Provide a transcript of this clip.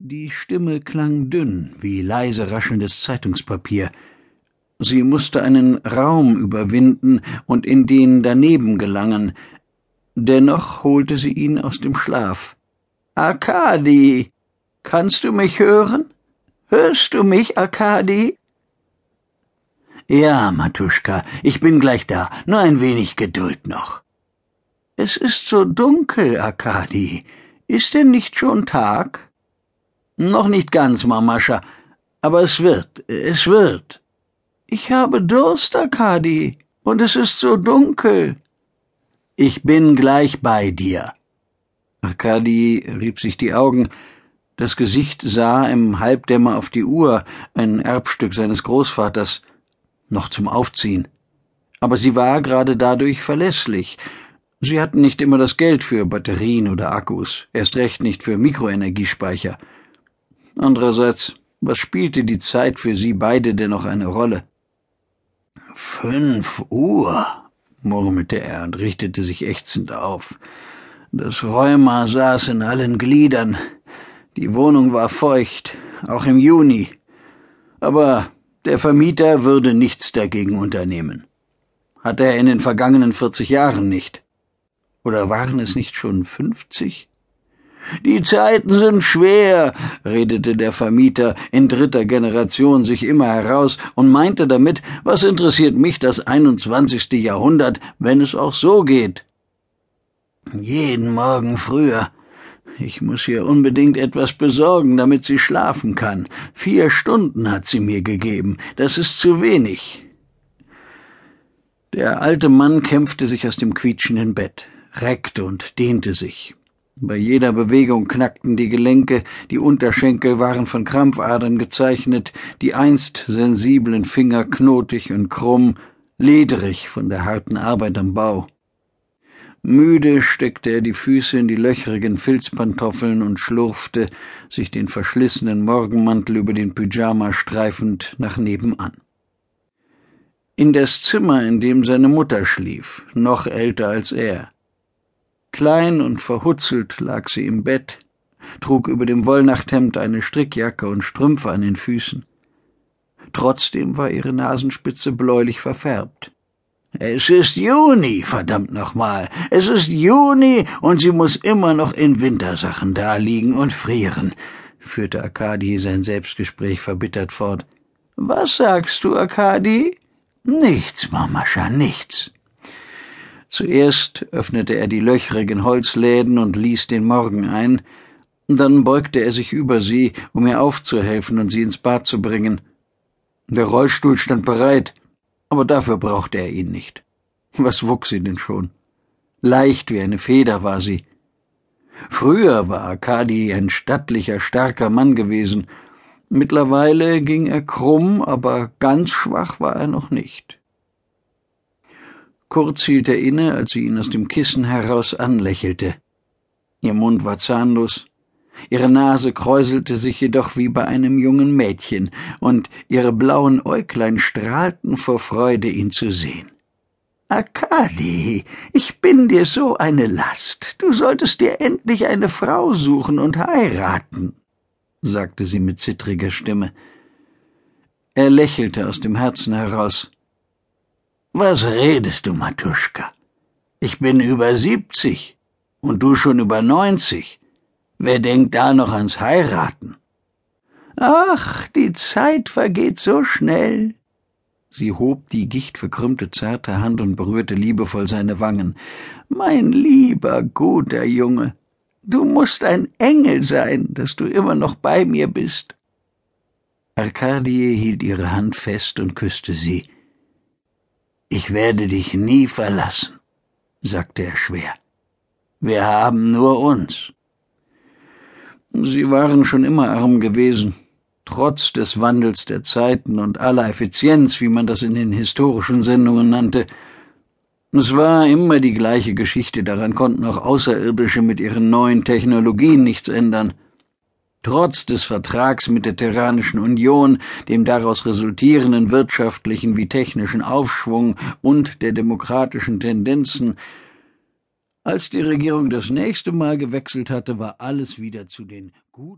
Die Stimme klang dünn, wie leise raschelndes Zeitungspapier. Sie musste einen Raum überwinden und in den daneben gelangen. Dennoch holte sie ihn aus dem Schlaf. Arkadi, kannst du mich hören? Hörst du mich, Arkadi? Ja, Matuschka, ich bin gleich da. Nur ein wenig Geduld noch. Es ist so dunkel, Arkadi. Ist denn nicht schon Tag? Noch nicht ganz, Mamascha, aber es wird, es wird. Ich habe Durst, Arkadi, und es ist so dunkel. Ich bin gleich bei dir. Arkadi rieb sich die Augen. Das Gesicht sah im Halbdämmer auf die Uhr, ein Erbstück seines Großvaters, noch zum Aufziehen. Aber sie war gerade dadurch verlässlich. Sie hatten nicht immer das Geld für Batterien oder Akkus, erst recht nicht für Mikroenergiespeicher. Andererseits, was spielte die Zeit für sie beide denn noch eine Rolle? Fünf Uhr, murmelte er und richtete sich ächzend auf. Das Rheuma saß in allen Gliedern. Die Wohnung war feucht, auch im Juni. Aber der Vermieter würde nichts dagegen unternehmen. Hat er in den vergangenen vierzig Jahren nicht. Oder waren es nicht schon fünfzig? Die Zeiten sind schwer, redete der Vermieter in dritter Generation sich immer heraus und meinte damit, was interessiert mich das 21. Jahrhundert, wenn es auch so geht? Jeden Morgen früher. Ich muss ihr unbedingt etwas besorgen, damit sie schlafen kann. Vier Stunden hat sie mir gegeben. Das ist zu wenig. Der alte Mann kämpfte sich aus dem quietschenden Bett, reckte und dehnte sich. Bei jeder Bewegung knackten die Gelenke, die Unterschenkel waren von Krampfadern gezeichnet, die einst sensiblen Finger knotig und krumm, ledrig von der harten Arbeit am Bau. Müde steckte er die Füße in die löchrigen Filzpantoffeln und schlurfte, sich den verschlissenen Morgenmantel über den Pyjama streifend, nach nebenan. In das Zimmer, in dem seine Mutter schlief, noch älter als er. Klein und verhutzelt lag sie im Bett, trug über dem Wollnachthemd eine Strickjacke und Strümpfe an den Füßen. Trotzdem war ihre Nasenspitze bläulich verfärbt. Es ist Juni, verdammt nochmal. Es ist Juni und sie muss immer noch in Wintersachen daliegen und frieren, führte Arkadi sein Selbstgespräch verbittert fort. Was sagst du, Arkadi? Nichts, Mamascha, nichts. Zuerst öffnete er die löchrigen Holzläden und ließ den Morgen ein, dann beugte er sich über sie, um ihr aufzuhelfen und sie ins Bad zu bringen. Der Rollstuhl stand bereit, aber dafür brauchte er ihn nicht. Was wuchs sie denn schon? Leicht wie eine Feder war sie. Früher war Arkadi ein stattlicher, starker Mann gewesen. Mittlerweile ging er krumm, aber ganz schwach war er noch nicht. Kurz hielt er inne, als sie ihn aus dem Kissen heraus anlächelte. Ihr Mund war zahnlos, ihre Nase kräuselte sich jedoch wie bei einem jungen Mädchen, und ihre blauen Äuglein strahlten vor Freude, ihn zu sehen. Arkadi, ich bin dir so eine Last. Du solltest dir endlich eine Frau suchen und heiraten, sagte sie mit zittriger Stimme. Er lächelte aus dem Herzen heraus. Was redest du, Matuschka? Ich bin über siebzig und du schon über neunzig. Wer denkt da noch ans Heiraten? Ach, die Zeit vergeht so schnell. Sie hob die gichtverkrümmte zarte Hand und berührte liebevoll seine Wangen. Mein lieber, guter Junge, du musst ein Engel sein, dass du immer noch bei mir bist. Arkadie hielt ihre Hand fest und küsste sie. Ich werde dich nie verlassen, sagte er schwer. Wir haben nur uns. Sie waren schon immer arm gewesen, trotz des Wandels der Zeiten und aller Effizienz, wie man das in den historischen Sendungen nannte. Es war immer die gleiche Geschichte, daran konnten auch Außerirdische mit ihren neuen Technologien nichts ändern. Trotz des Vertrags mit der Terranischen Union, dem daraus resultierenden wirtschaftlichen wie technischen Aufschwung und der demokratischen Tendenzen, als die Regierung das nächste Mal gewechselt hatte, war alles wieder zu den guten